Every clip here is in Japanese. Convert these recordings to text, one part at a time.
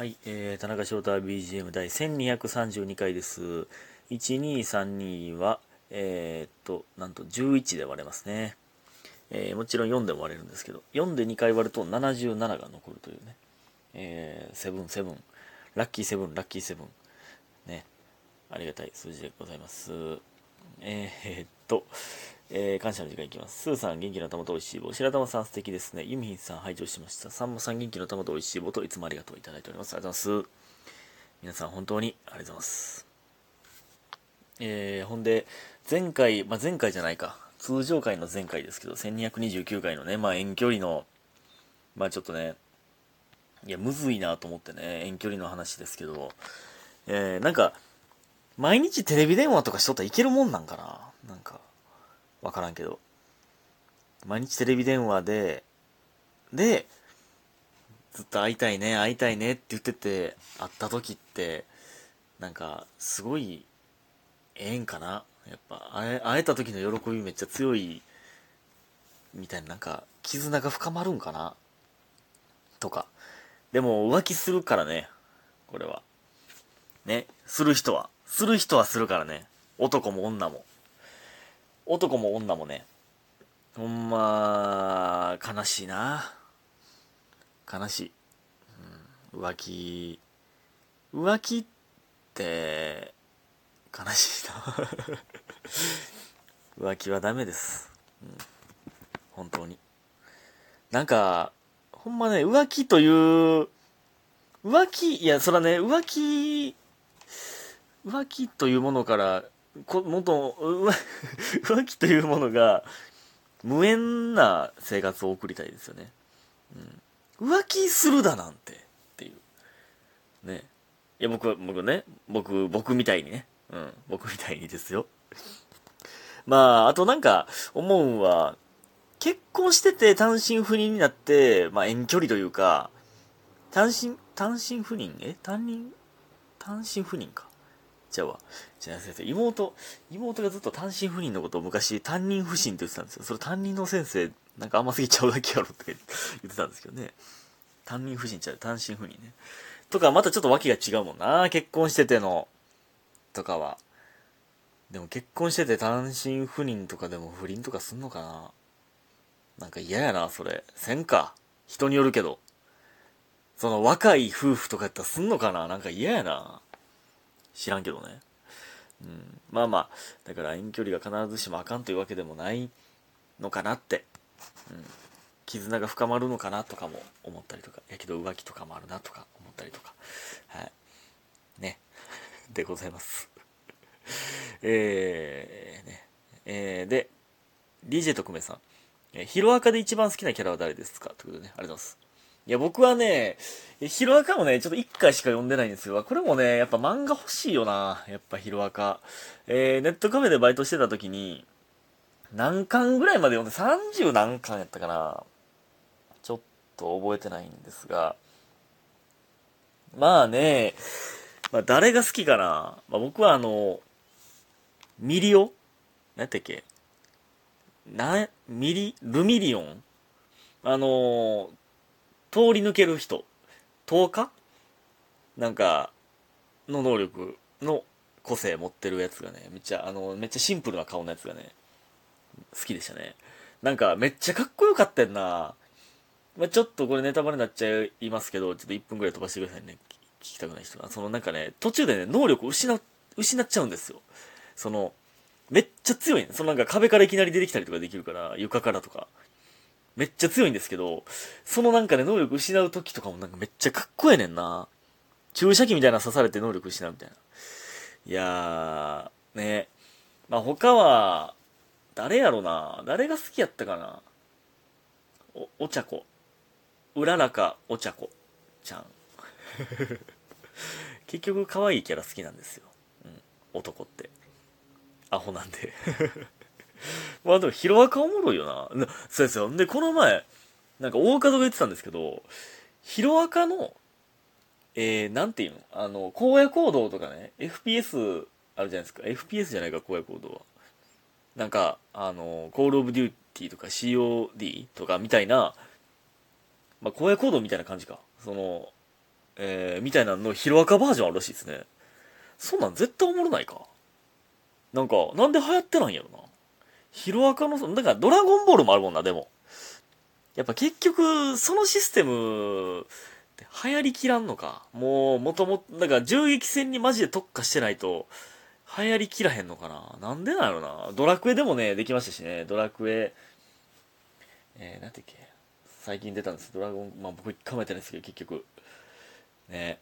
はい、えー、田中翔太 BGM 第1232回です。1232は、えー、っと、なんと11で割れますね。えー、もちろん4でも割れるんですけど、4で2回割ると77が残るというね。えー、セブンセブン、ラッキーセブン、ラッキーセブン。ね。ありがたい数字でございます。えー、っと、えー、感謝の時間いきます。スーさん、元気の玉と美味しい棒。白玉さん、素敵ですね。ユミヒンさん、拝聴しました。さんまさん、元気の玉と美味しい棒といつもありがとういただいております。ありがとうございます。皆さん、本当にありがとうございます。えー、ほんで、前回、まあ、前回じゃないか。通常回の前回ですけど、1229回のね、まあ、遠距離の、まあ、ちょっとね、いや、むずいなと思ってね、遠距離の話ですけど、えー、なんか、毎日テレビ電話とかしとったらいけるもんなんかななんか、わからんけど。毎日テレビ電話で、で、ずっと会いたいね、会いたいねって言ってて、会った時って、なんか、すごい、ええんかな？やっぱ、会え、会えた時の喜びめっちゃ強い、みたいな、なんか、絆が深まるんかな？とか。でも、浮気するからね、これは。ね、する人は。する人はするからね。男も女も。男も女もね。ほんま、悲しいな。悲しい。うん、浮気、浮気って、悲しいな。浮気はダメです。うん、本当に。なんか、ほんまね、浮気という、浮気、いや、そらね、浮気、浮気というものから、こ元、浮 浮気というものが、無縁な生活を送りたいですよね。うん、浮気するだなんて、っていう。ね。いや、僕は、僕ね、僕、僕みたいにね。うん、僕みたいにですよ。まあ、あとなんか、思うんは、結婚してて単身赴任になって、まあ遠距離というか、単身、単身赴任？え？単人単身赴任か。じゃあわ。じゃあ先生、妹、妹がずっと単身赴任のことを昔担任不信って言ってたんですよ。それ担任の先生、なんか甘すぎちゃうだけやろって言ってたんですけどね。担任不信ちゃう、単身赴任ね。とか、またちょっと訳が違うもんな。結婚してての、とかは。でも結婚してて単身赴任とかでも不倫とかすんのかななんか嫌やな、それ。せんか。人によるけど。その若い夫婦とかやったらすんのかななんか嫌やな。知らんけどね。うん。まあまあ、だから遠距離が必ずしもあかんというわけでもないのかなって。うん。絆が深まるのかなとかも思ったりとか。やけど浮気とかもあるなとか思ったりとか。はい。ね。でございます。えー、ね。えー、で、DJ 特命さん。えーヒロアカで一番好きなキャラは誰ですか？ということでね、ありがとうございます。いや、僕はね、ヒロアカもね、ちょっと一回しか読んでないんですよ。これもね、やっぱ漫画欲しいよな。やっぱヒロアカ。えー、ネットカフェでバイトしてた時に、何巻ぐらいまで読んで、30何巻やったかな。ちょっと覚えてないんですが。まあね、まあ誰が好きかな。まあ僕はあの、ミリオ？何やったっけ？な、ミリ、ルミリオン？あのー通り抜ける人。透過なんか、の能力の個性持ってるやつがね、めっちゃ、あの、めっちゃシンプルな顔のやつがね、好きでしたね。なんか、めっちゃかっこよかったんな。まあ、ちょっとこれネタバレになっちゃいますけど、ちょっと1分くらい飛ばしてくださいね。聞きたくない人は。そのなんかね、途中でね、能力を失、失っちゃうんですよ。その、めっちゃ強いね。そのなんか壁からいきなり出てきたりとかできるから、床からとか。めっちゃ強いんですけど、そのなんかね、能力失う時とかもなんかめっちゃかっこええねんな。注射器みたいなの刺されて能力失うみたいな。いやー、ね。まあ他は、誰やろな。誰が好きやったかな。お、お茶子。うららかお茶子ちゃん。結局可愛いキャラ好きなんですよ。うん。男って。アホなんで。まあでも、ヒロアカおもろいよな。そうですよ。で、この前、なんか大門が言ってたんですけど、ヒロアカの、えー、なんていうの？あの、荒野行動とかね、FPS あるじゃないですか。FPS じゃないか、荒野行動は。なんか、あの、コールオブデューティーとか COD とかみたいな、まあ、荒野行動みたいな感じか。その、えー、みたいなのヒロアカバージョンあるらしいですね。そんなん絶対おもろないか。なんか、なんで流行ってないんやろな。ヒロアカの、だからドラゴンボールもあるもんな、でも。やっぱ結局、そのシステム、流行りきらんのか。もう、もともと、だから銃撃戦にマジで特化してないと、流行りきらへんのかな。なんでなんやろな。ドラクエでもね、できましたしね。ドラクエ、えー、なんてっけ。最近出たんです。ドラゴン、まあ僕一回もやってないですけど、結局。ね。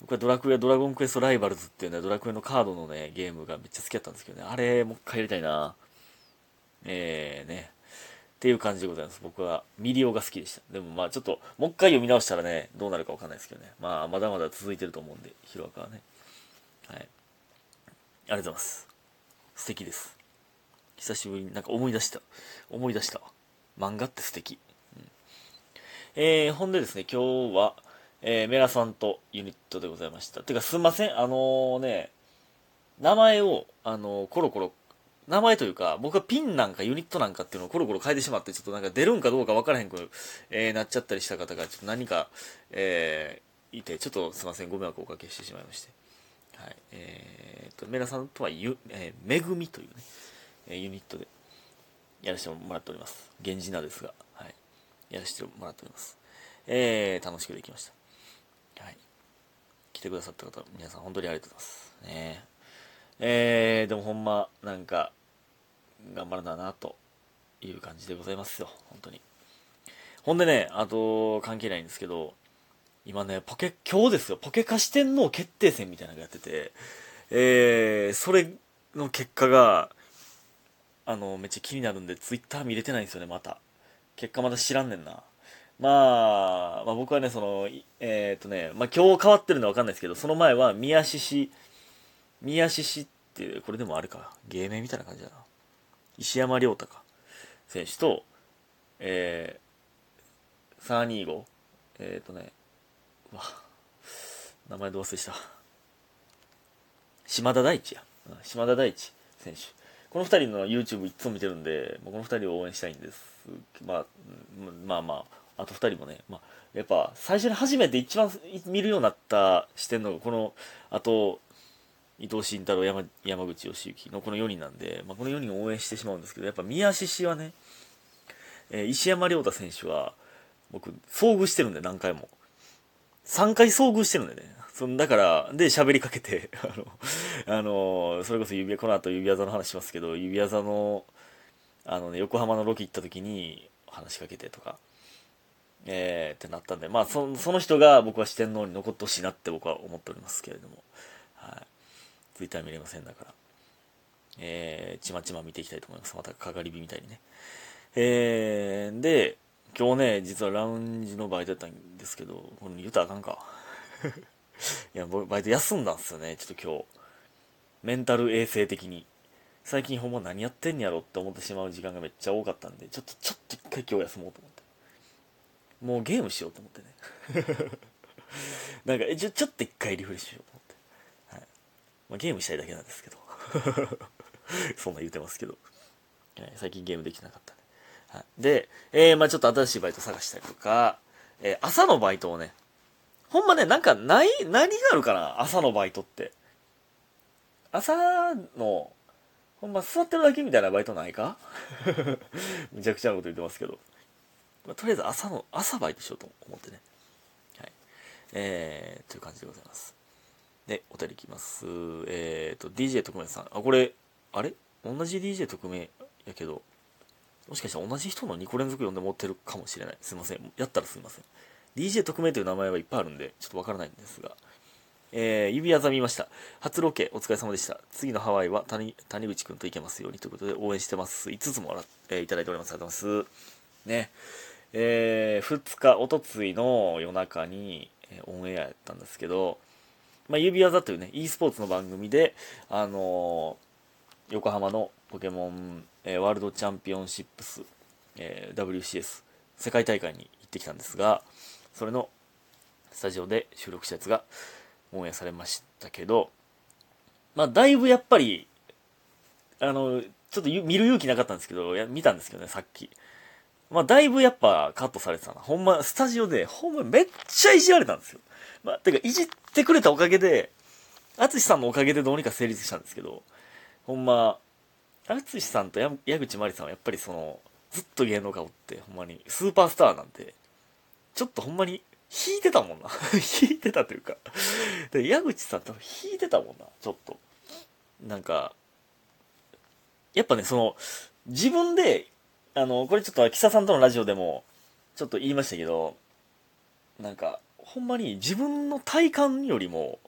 僕はドラクエ、ドラゴンクエストライバルズっていうね、ドラクエのカードのね、ゲームがめっちゃ好きだったんですけどね。あれ、もう一回やりたいな。えー、ね。っていう感じでございます。僕はミリオが好きでした。でもまあちょっと、もう一回読み直したらね、どうなるかわかんないですけどね。まあまだまだ続いてると思うんで、ヒロアカはね。はい。ありがとうございます。素敵です。久しぶりになんか思い出した。思い出した漫画って素敵。うん、えー、ほんでですね、今日は、えー、メラさんとユニットでございました。てかすんません、あのー、ね、名前を、あのー、コロコロ名前というか、僕はピンなんかユニットなんかっていうのをコロコロ変えてしまって、ちょっとなんか出るんかどうか分からへんく、えー、なっちゃったりした方が、ちょっと何か、えー、いて、ちょっとすいません、ご迷惑をおかけしてしまいまして。はい。えー、と、メラさんとはゆ、えー、めぐみというね、えー、ユニットでやらせてもらっております。源氏名ですが、はい。やらせてもらっております。えー、楽しくできました。はい。来てくださった方、皆さん本当にありがとうございます。ねえー、でもほんま、なんか、頑張らなな、という感じでございますよ、本当に。ほんでね、あと、関係ないんですけど、今ね、ポケ、今日ですよ、ポケカ四天王決定戦みたいなのやってて、えー、それの結果が、あの、めっちゃ気になるんで、ツイッター見れてないんですよね、また。結果まだ知らんねんな。まあ、まあ僕はね、その、えー、っとね、まあ今日変わってるのはわかんないですけど、その前は宮獅子宮獅子って、これでもあれか、芸名みたいな感じだな。石山亮太か、選手と、えー、325、えっ、ー、とね、わ、名前ど忘れした。島田大地や。島田大地選手。この2人の YouTube いつも見てるんで、この2人を応援したいんです。まあ、まあまあ、あと2人もね、まあ、やっぱ最初に初めて一番見るようになった視点のこの、あと、伊藤慎太郎山山口義行のこの4人なんで、まあ、この4人を応援してしまうんですけどやっぱ宮獅子はね、えー、石山亮太選手は僕遭遇してるんで何回も3回遭遇してるんでねそんだからで喋りかけて あの、あのそれこそ指この後指輪座の話しますけど指輪座のあの、ね、横浜のロケ行った時に話しかけてとかえー、ってなったんで、まあそ、その人が僕は四天王に残ってほしいなって僕は思っておりますけれども。ツイッター見れませんだから、えー、ちまちま見ていきたいと思います。また、かがり火みたいにね。えー、で、今日ね、実はラウンジのバイトやったんですけど、これ言うたらあかんか。いや、バイト休んだんすよね、ちょっと今日。メンタル衛生的に。最近ほんま何やってんやろって思ってしまう時間がめっちゃ多かったんで、ちょっと、ちょっと一回今日休もうと思って。もうゲームしようと思ってね。なんか、ちょ、ちょっと一回リフレッシュしようまあ、ゲームしたいだけなんですけど。そんな言うてますけど、最近ゲームできなかったね、はい、で、えー、まあちょっと新しいバイト探したりとか、えー、朝のバイトをねほんまねなんかない何があるかな朝のバイトって。朝のほんま座ってるだけみたいなバイトないか？むちゃくちゃなこと言ってますけど、まあ、とりあえず朝の朝バイトしようと思ってね。はい。えー、という感じでございます。で、お便りいきます。えっ、ー、と、DJ 特命さん。あ、これ、あれ？同じ DJ 特命やけど、もしかしたら同じ人の2個連続読んで持ってるかもしれない。すいません。やったらすいません。DJ 特命という名前はいっぱいあるんで、ちょっとわからないんですが。えー、指輪座見ました。初ロケ、お疲れ様でした。次のハワイは谷谷口くんと行けますようにということで応援してます。5つもら、えー、いただいております。ありがとうございます。ね。えー、2日、おとついの夜中に、えー、オンエアやったんですけど、まあ、指輪座というね、e スポーツの番組で、あのー、横浜のポケモン、えー、ワールドチャンピオンシップス、えー、WCS、世界大会に行ってきたんですが、それのスタジオで収録したやつがオンエアされましたけど、まあ、だいぶやっぱり、あの、ちょっと見る勇気なかったんですけど、や見たんですけどね、さっき。まあ、だいぶやっぱカットされてたな。ほんま、スタジオで、ほんまめっちゃいじられたんですよ。まあ、てか、いじってくれたおかげで、淳さんのおかげでどうにか成立したんですけど、ほんま、淳さんとや矢口真理さんはやっぱりその、ずっと芸能界おって、ほんまに、スーパースターなんて、ちょっとほんまに、引いてたもんな。引いてたというかで、矢口さん多分引いてたもんな、ちょっと。なんか、やっぱね、その、自分で、あの、これちょっと、木佐さんとのラジオでも、ちょっと言いましたけど、なんか、ほんまに自分の体感よりも、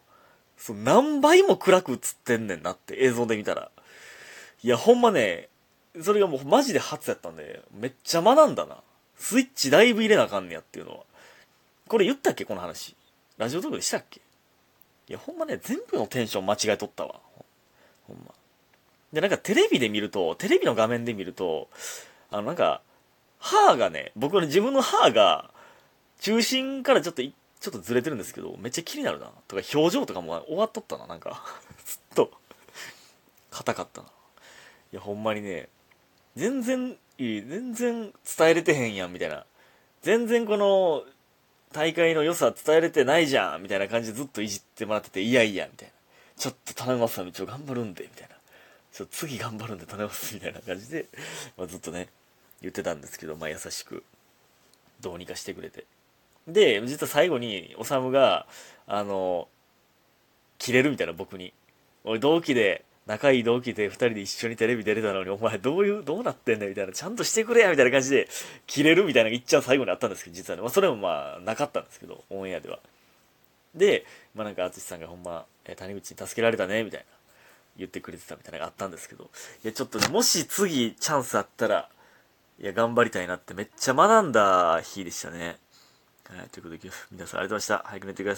そう何倍も暗く映ってんねんなって映像で見たら。いや、ほんまね、それがもうマジで初やったんで、めっちゃ学んだな。スイッチだいぶ入れなあかんねやっていうのは。これ言ったっけこの話。ラジオトークでしたっけ？いや、ほんまね、全部のテンション間違えとったわ。ほんま。で、なんかテレビで見ると、テレビの画面で見ると、あの、なんか、歯がね、僕の自分の歯が、中心からちょっと、ちょっとずれてるんですけど、めっちゃ気になるな。とか、表情とかも終わっとったな、なんか ずっと硬かったな。いや、ほんまにね、全然、いい、全然伝えれてへんやん、みたいな。全然この、大会の良さ伝えれてないじゃん、みたいな感じでずっといじってもらってて、いやいや、みたいな。ちょっと頼みますわ、一応頑張るんで、みたいな。ちょっと次頑張るんで頼みます、みたいな感じで、まあ、ずっとね、言ってたんですけど、まあ優しく、どうにかしてくれて。で、実は最後に、おさむが、あの、切れるみたいな、僕に。俺、同期で、仲いい同期で二人で一緒にテレビ出れたのに、お前どういう、どうなってんねんみたいな、ちゃんとしてくれやみたいな感じで、切れるみたいなのが一ちゃん最後にあったんですけど、実はね。まあ、それもまあ、なかったんですけど、オンエアでは。で、まあなんか、淳さんがほんま、谷口に助けられたね、みたいな、言ってくれてたみたいなのがあったんですけど、いや、ちょっとね、もし次チャンスあったら、いや、頑張りたいなってめっちゃ学んだ日でしたね。はい、ということで、皆さんありがとうございました。早く寝てください。